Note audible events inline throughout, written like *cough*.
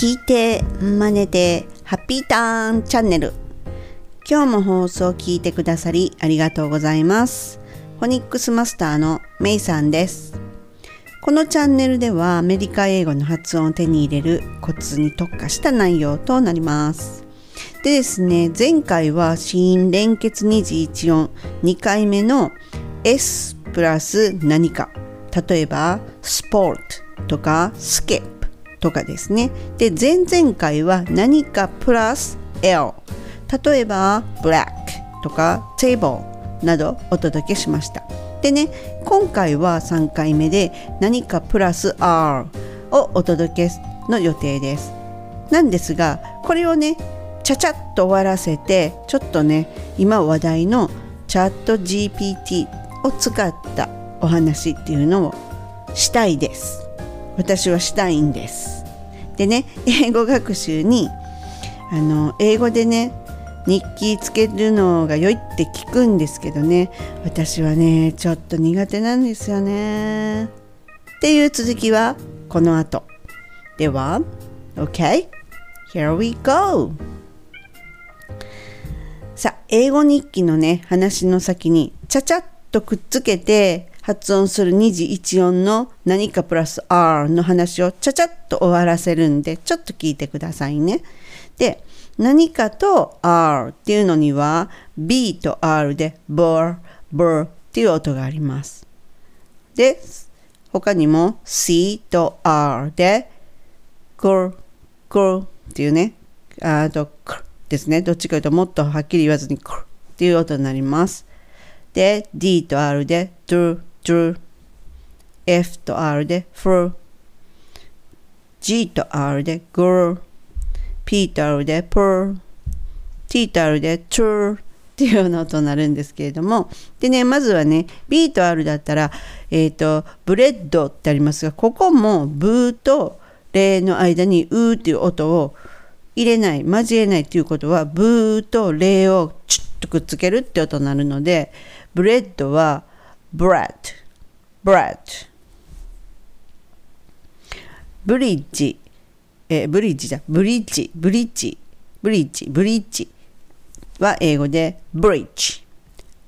聞いて真似てハッピーターンチャンネル。今日も放送を聞いてくださりありがとうございます。フォニックスマスターのメイさんです。このチャンネルではアメリカ英語の発音を手に入れるコツに特化した内容となります。でですね前回は子音連結二次一音2回目の S プラス何か。例えばスポートとかスケ。とかですね。で前々回は何かプラス L 例えば black とか table などお届けしました。でね今回は3回目で何かプラス R をお届けの予定です。なんですがこれをねちゃちゃっと終わらせてちょっとね今話題のチャット GPT を使ったお話っていうのをしたいです。私はしたいんです。でね英語学習にあの英語でね日記つけるのが良いって聞くんですけどね私はねちょっと苦手なんですよね。っていう続きはこの後。では OK here we go. さあ英語日記のね話の先にちゃちゃっとくっつけて発音する2次1音の何かプラス R の話をちゃちゃっと終わらせるんでちょっと聞いてくださいね。で何かと R っていうのには B と R で BR、BR っていう音があります。で他にも C と R で GR、GR っていうねあと KR ですねどっちかというともっとはっきり言わずに KR っていう音になります。で D と R で DR dr F と R で fr G と R で gr P と R で pr T と R で tur っていうような音なるんですけれどもでねまずはね B と R だったらえっ、ー、とブレッドってありますがここもブーとレの間にうーっていう音を入れない交えないっていうことはブーとレをチュッとくっつけるって音になるのでブレッドは bread bread ブリッジえブリッジじゃブリッジブリッジブリッジブリッジは英語で bridge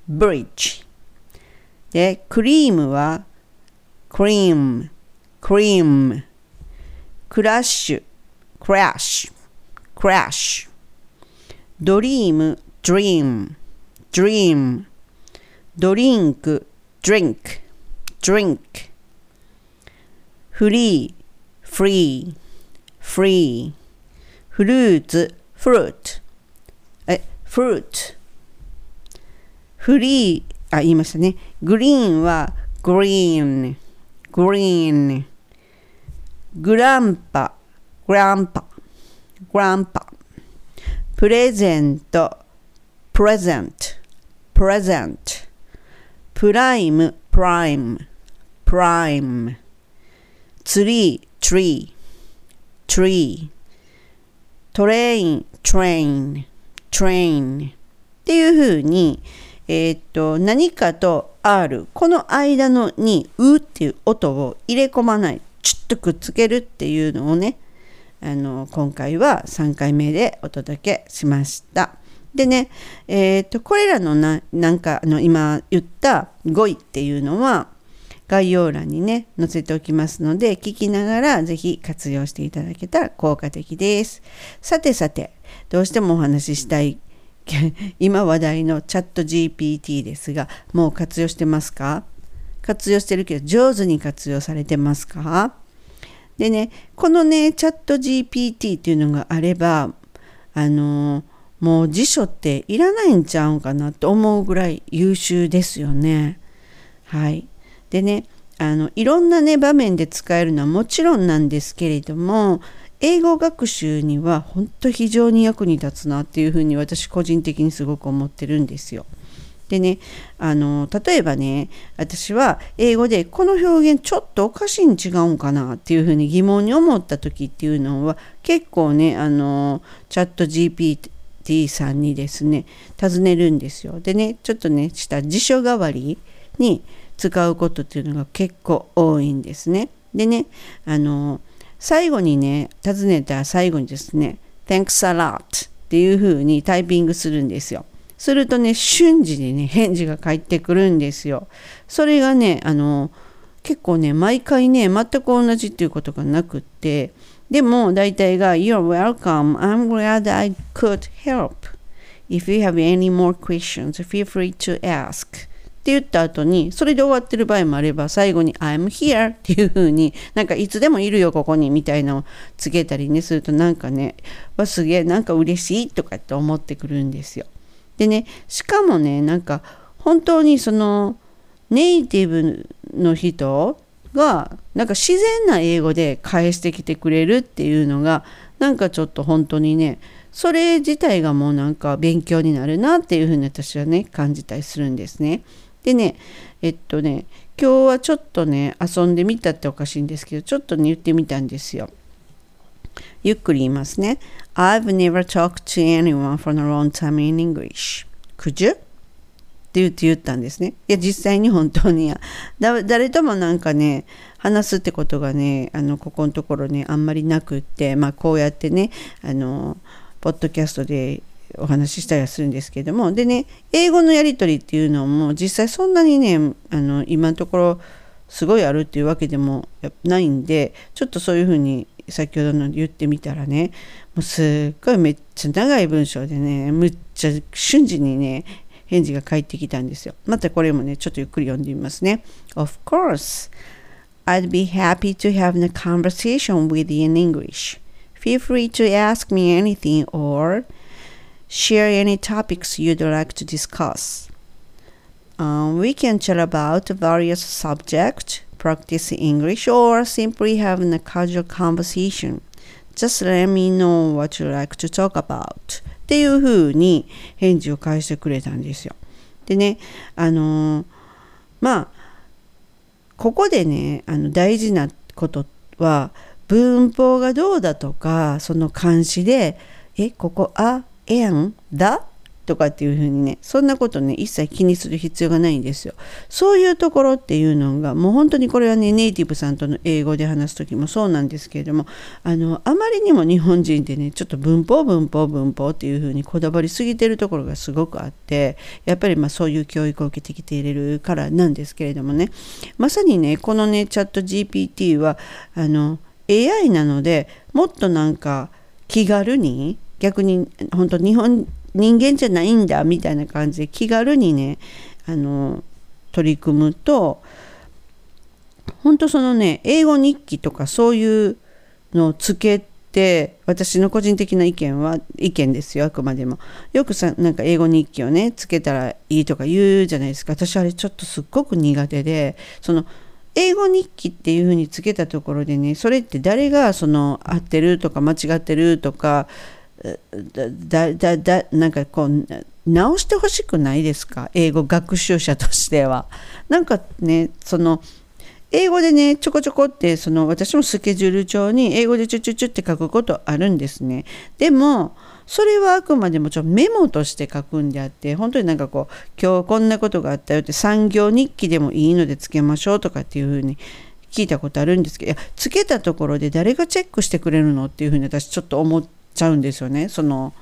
bridge でクリームは cream cream クラッシュ crash crash ドリーム dream dream ドリンク drink, drink. フリー、free, free. フルーツ、fruit. え、fruit. フリー、あ、言いましたね。グリーンは green, green. グランパ、 grandpa、grandpa。プレゼント、present, present. プライム、 prime、prime。ツリー、 tree、tree。トレイン、 train、トレイン。っていうふうに、えー、っと、何かと R、この間のに、うっていう音を入れ込まない。ちょっとくっつけるっていうのをね、あの、今回は3回目でお届けしました。でね、えーと、これらのななんかあの今言った語彙っていうのは概要欄にね載せておきますので聞きながら是非活用していただけたら効果的です。さてさてどうしてもお話ししたい *laughs* 今話題のチャット GPT ですがもう活用してますか？活用してるけど上手に活用されてますか？でねこのねチャット GPT っていうのがあればあのーもう辞書っていらないんちゃうんかなと思うぐらい優秀ですよね。はい。でね、あのいろんなね場面で使えるのはもちろんなんですけれども英語学習には本当非常に役に立つなっていうふうに私個人的にすごく思ってるんですよ。でねあの例えばね私は英語でこの表現ちょっとおかしいに違うんかなっていうふうに疑問に思った時っていうのは結構ねあのチャット GPT D さんにですね尋ねるんですよ。でねちょっとねした辞書代わりに使うことっていうのが結構多いんですね。でねあの最後にね、尋ねた最後にですね、Thanks a lot っていう風にタイピングするんですよ。するとね、瞬時にね、返事が返ってくるんですよ。それがね、あの、結構ね、毎回ね、全く同じっていうことがなくって、でも大体が You're welcome. I'm glad I could help. If you have any more questions, feel free to ask. って言った後に、それで終わってる場合もあれば、最後に I'm here っていう風に、なんかいつでもいるよ、ここに、みたいなのをつけたりね、するとなんかね、わ、すげえ、なんか嬉しいとかって思ってくるんですよ。でね、しかもね、なんか本当にそのネイティブの人がなんか自然な英語で返してきてくれるっていうのがなんかちょっと本当にねそれ自体がもうなんか勉強になるなっていうふうに私はね感じたりするんですね。でねえっとね今日はちょっとね遊んでみたっておかしいんですけどちょっとね言ってみたんですよ。ゆっくり言いますね。I've never talked to anyone for a long time in English. Could you? って言って言ったんですね。いや、実際に本当に誰ともなんかね、話すってことがね、あの、ここのところね、あんまりなくって、まあ、こうやってね、あの、ポッドキャストでお話ししたりはするんですけども、でね、英語のやり取りっていうのも、実際そんなにね、あの、今のところ、すごいあるっていうわけでもないんで、ちょっとそういうふうに先ほどの言ってみたらねもうすっごいめっちゃ長い文章でねむっちゃ瞬時にね返事が返ってきたんですよまたこれもねちょっとゆっくり読んでみますね Of course I'd be happy to have a conversation with you in English Feel free to ask me anything or share any topics you'd like to discuss. Um, we can chat about various subjects practice English or simply having a casual conversation. Just let me know what you like to talk about. っていうふうに返事を返してくれたんですよ。でね、あのー、まあ、ここでね、あの大事なことは、文法がどうだとか、その漢詞で、え、ここ、あ、えん、だとかっていうふうにねそんなことね一切気にする必要がないんですよ。そういうところっていうのがもう本当にこれはねネイティブさんとの英語で話す時もそうなんですけれどもあのあまりにも日本人ってねちょっと文法文法文法っていうふうにこだわりすぎてるところがすごくあってやっぱりまあそういう教育を受けてきていれるからなんですけれどもね。まさにねこのねチャット GPT はあの AI なのでもっとなんか気軽に逆に本当日本人人間じゃないんだみたいな感じで気軽にねあの取り組むと本当そのね英語日記とかそういうのをつけて私の個人的な意見は意見ですよあくまでも。よくさなんか英語日記をねつけたらいいとか言うじゃないですか。私あれちょっとすっごく苦手でその英語日記っていうふうにつけたところでねそれって誰がその合ってるとか間違ってるとかだだだなんかこう直してほしくないですか？英語学習者としては。*laughs* なんかねその英語でねちょこちょこってその私もスケジュール帳に英語でチュチュチュって書くことあるんですね。でもそれはあくまでもちょメモとして書くんであって本当になんかこう今日こんなことがあったよって産業日記でもいいのでつけましょうとかっていうふうに聞いたことあるんですけどいやつけたところで誰がチェックしてくれるのっていうふうに私ちょっと思って。ちゃうんですよね。その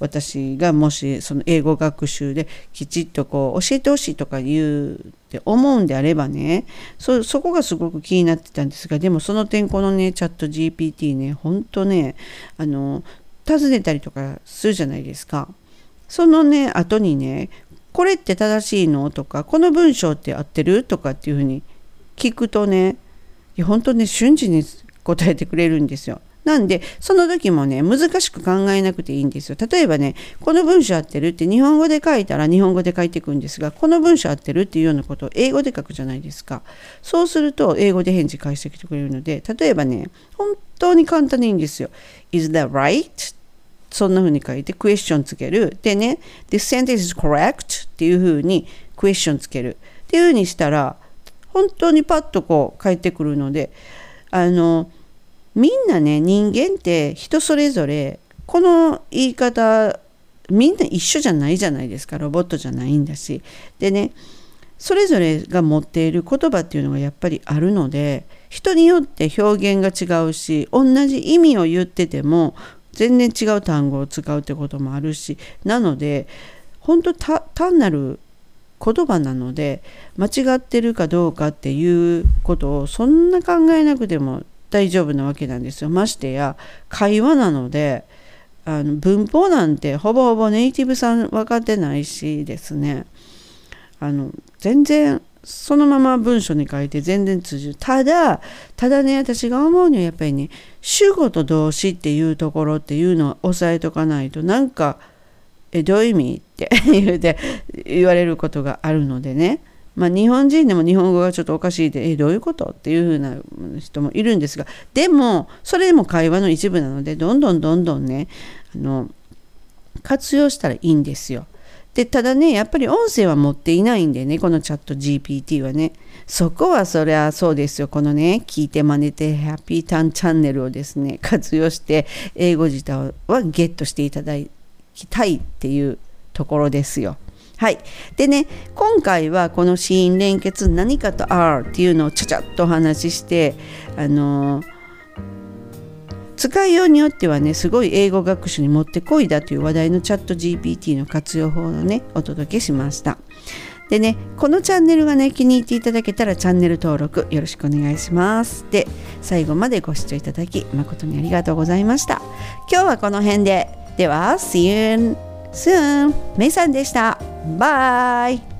私がもしその英語学習できちっとこう教えてほしいとか言うって思うんであればねそこがすごく気になってたんですがでもその点このねチャット GPT ねほんとねあの尋ねたりとかするじゃないですか。そのね後にねこれって正しいのとかこの文章って合ってるとかっていうふうに聞くとね本当ね瞬時に答えてくれるんですよ。なんで、その時もね、難しく考えなくていいんですよ。例えばね、この文章合ってるって日本語で書いたら日本語で書いていくんですが、この文章合ってるっていうようなことを英語で書くじゃないですか。そうすると、英語で返事返してきてくれるので、例えばね、本当に簡単でいいんですよ。Is that right? そんな風に書いて、クエスチョンつける。でね、This sentence is correct? っていう風にクエスチョンつける。っていう風にしたら、本当にパッとこう返ってくるので、あの、みんなね人間って人それぞれこの言い方みんな一緒じゃないじゃないですかロボットじゃないんだし。でねそれぞれが持っている言葉っていうのがやっぱりあるので人によって表現が違うし同じ意味を言ってても全然違う単語を使うってこともあるし。なので本当単なる言葉なので間違ってるかどうかっていうことをそんな考えなくても大丈夫なわけなんですよ。ましてや会話なのであの文法なんてほぼほぼネイティブさん分かってないしですね。あの全然そのまま文章に書いて全然通じる。ただただね私が思うにはやっぱりね主語と動詞っていうところっていうのは押さえとかないとなんかえどういう意味って *laughs* 言うて言われることがあるのでね。まあ、日本人でも日本語がちょっとおかしいでえどういうこと？っていうふうな人もいるんですがでもそれでも会話の一部なのでどんどんどんどんねあの活用したらいいんですよ。でただねやっぱり音声は持っていないんでねこのチャット GPT はねそこはそりゃそうですよこのね聞いて真似てハッピーターンチャンネルをですね活用して英語自体はゲットしていただきたいっていうところですよ。はい。でね、今回はこの死因連結何かと R っていうのをちゃちゃっとお話しして、あの使いようによってはね、すごい英語学習にもってこいだという話題のチャット GPT の活用法をね、お届けしました。でね、このチャンネルがね、気に入っていただけたらチャンネル登録よろしくお願いします。で、最後までご視聴いただき誠にありがとうございました。今日はこの辺で。では、See you soon! メイさんでした。バイ